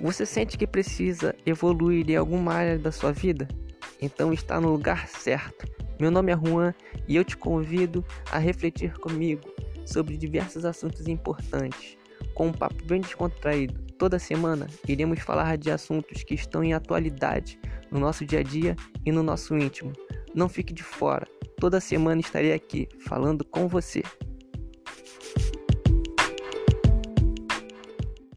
Você sente que precisa evoluir em alguma área da sua vida? Então está no lugar certo. Meu nome é Juan e eu te convido a refletir comigo sobre diversos assuntos importantes, com um papo bem descontraído. Toda semana iremos falar de assuntos que estão em atualidade no nosso dia a dia e no nosso íntimo. Não fique de fora. Toda semana estarei aqui falando com você.